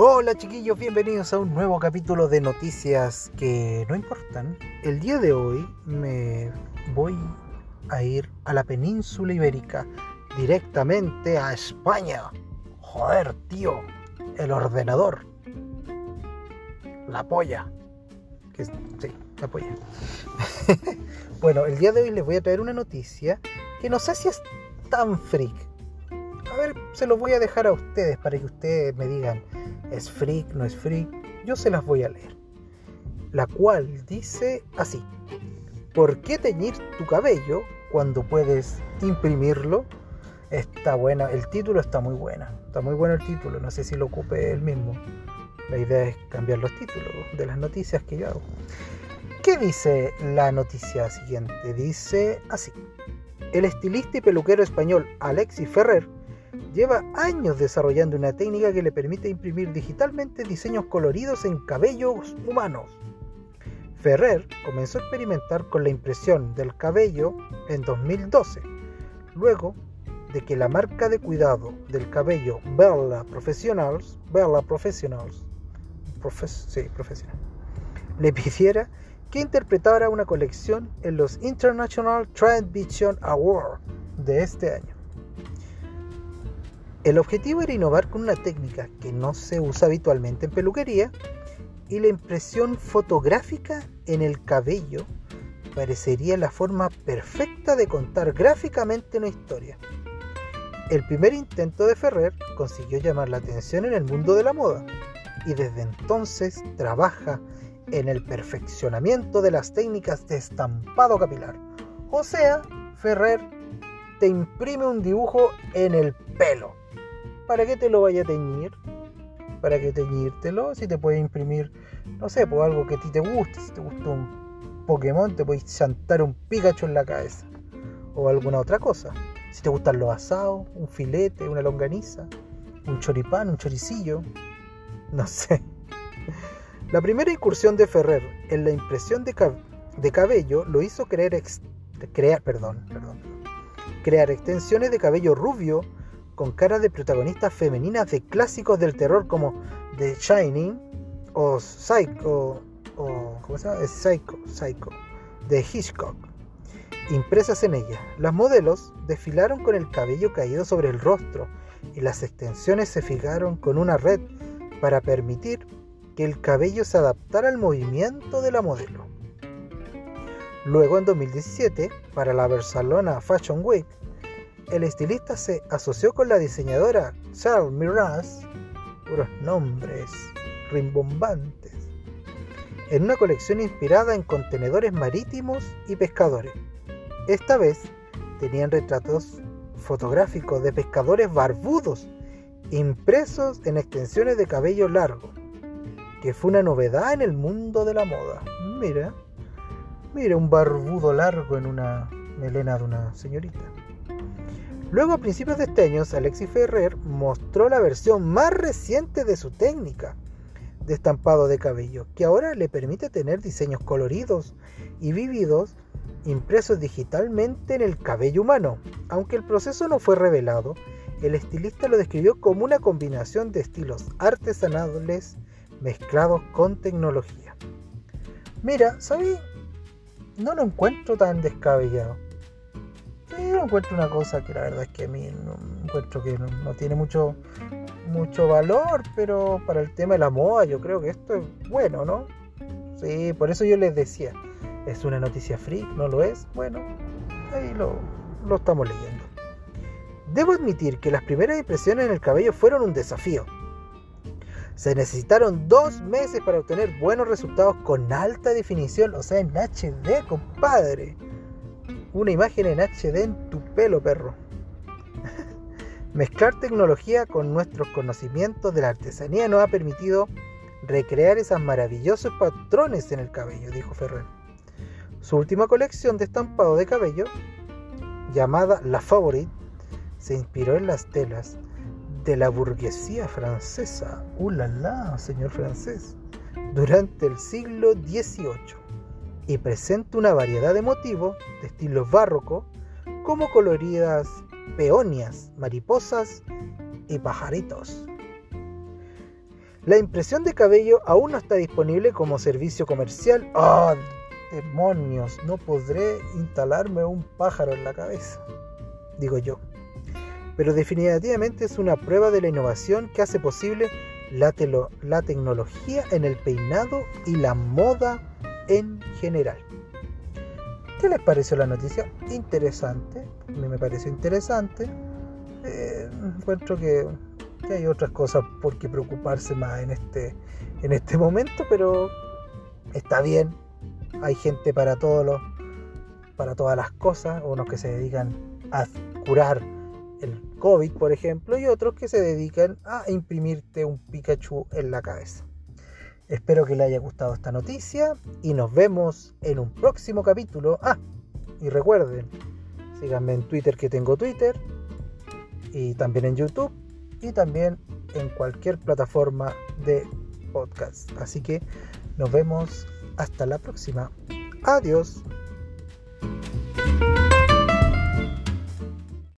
Hola chiquillos, bienvenidos a un nuevo capítulo de noticias que no importan. El día de hoy me voy a ir a la península ibérica, directamente a España. Joder, tío, el ordenador. La polla. Que, sí, la polla. bueno, el día de hoy les voy a traer una noticia que no sé si es tan freak. Ver, se los voy a dejar a ustedes para que ustedes me digan ¿Es freak? ¿No es freak? Yo se las voy a leer. La cual dice así. ¿Por qué teñir tu cabello cuando puedes imprimirlo? Está buena, el título está muy buena. Está muy bueno el título, no sé si lo ocupe él mismo. La idea es cambiar los títulos de las noticias que yo hago. ¿Qué dice la noticia siguiente? Dice así. El estilista y peluquero español Alexis Ferrer lleva años desarrollando una técnica que le permite imprimir digitalmente diseños coloridos en cabellos humanos. Ferrer comenzó a experimentar con la impresión del cabello en 2012, luego de que la marca de cuidado del cabello Bella Professionals, Bella Professionals, sí, profesional, le pidiera que interpretara una colección en los International Trend Vision Awards de este año. El objetivo era innovar con una técnica que no se usa habitualmente en peluquería y la impresión fotográfica en el cabello parecería la forma perfecta de contar gráficamente una historia. El primer intento de Ferrer consiguió llamar la atención en el mundo de la moda y desde entonces trabaja en el perfeccionamiento de las técnicas de estampado capilar. O sea, Ferrer te imprime un dibujo en el pelo. ¿Para qué te lo vaya a teñir? ¿Para qué teñírtelo? Si te puede imprimir, no sé, por algo que a ti te guste. Si te gusta un Pokémon, te puedes chantar un Pikachu en la cabeza. O alguna otra cosa. Si te gustan los asados, un filete, una longaniza, un choripán, un choricillo. No sé. La primera incursión de Ferrer en la impresión de, cabello lo hizo creer crear, perdón, crear extensiones de cabello rubio con cara de protagonistas femeninas de clásicos del terror como The Shining o Psycho o ¿cómo se llama? Psycho, Psycho de Hitchcock impresas en ella. Las modelos desfilaron con el cabello caído sobre el rostro y las extensiones se fijaron con una red para permitir que el cabello se adaptara al movimiento de la modelo. Luego en 2017, para la Barcelona Fashion Week, el estilista se asoció con la diseñadora Charles Miraz, puros nombres rimbombantes, en una colección inspirada en contenedores marítimos y pescadores. Esta vez tenían retratos fotográficos de pescadores barbudos impresos en extensiones de cabello largo, que fue una novedad en el mundo de la moda. Mira, mira un barbudo largo en una melena de una señorita. Luego, a principios de este año, Alexis Ferrer mostró la versión más reciente de su técnica de estampado de cabello, que ahora le permite tener diseños coloridos y vívidos impresos digitalmente en el cabello humano. Aunque el proceso no fue revelado, el estilista lo describió como una combinación de estilos artesanales mezclados con tecnología. Mira, ¿sabes? No lo encuentro tan descabellado encuentro una cosa que la verdad es que a mí no, encuentro que no, tiene mucho, mucho valor, pero para el tema de la moda yo creo que esto es bueno, ¿no? Sí, por eso yo les decía, es una noticia freak, ¿no lo es? Bueno, ahí lo, lo estamos leyendo. Debo admitir que las primeras impresiones en el cabello fueron un desafío. Se necesitaron dos meses para obtener buenos resultados con alta definición, o sea, en HD, compadre una imagen en HD en tu pelo, perro. Mezclar tecnología con nuestros conocimientos de la artesanía nos ha permitido recrear esos maravillosos patrones en el cabello, dijo Ferrer. Su última colección de estampado de cabello, llamada La Favorite, se inspiró en las telas de la burguesía francesa. ¡Uh, señor francés! Durante el siglo XVIII y presenta una variedad de motivos de estilos barroco, como coloridas peonias, mariposas y pajaritos. La impresión de cabello aún no está disponible como servicio comercial. ¡Oh, demonios! No podré instalarme un pájaro en la cabeza, digo yo. Pero definitivamente es una prueba de la innovación que hace posible la, la tecnología en el peinado y la moda en general. ¿Qué les pareció la noticia? Interesante, a mí me pareció interesante. Eh, encuentro que que hay otras cosas por qué preocuparse más en este, en este momento, pero está bien. Hay gente para todos los, para todas las cosas, unos que se dedican a curar el COVID, por ejemplo, y otros que se dedican a imprimirte un Pikachu en la cabeza. Espero que les haya gustado esta noticia y nos vemos en un próximo capítulo. Ah, y recuerden, síganme en Twitter que tengo Twitter y también en YouTube y también en cualquier plataforma de podcast. Así que nos vemos hasta la próxima. Adiós.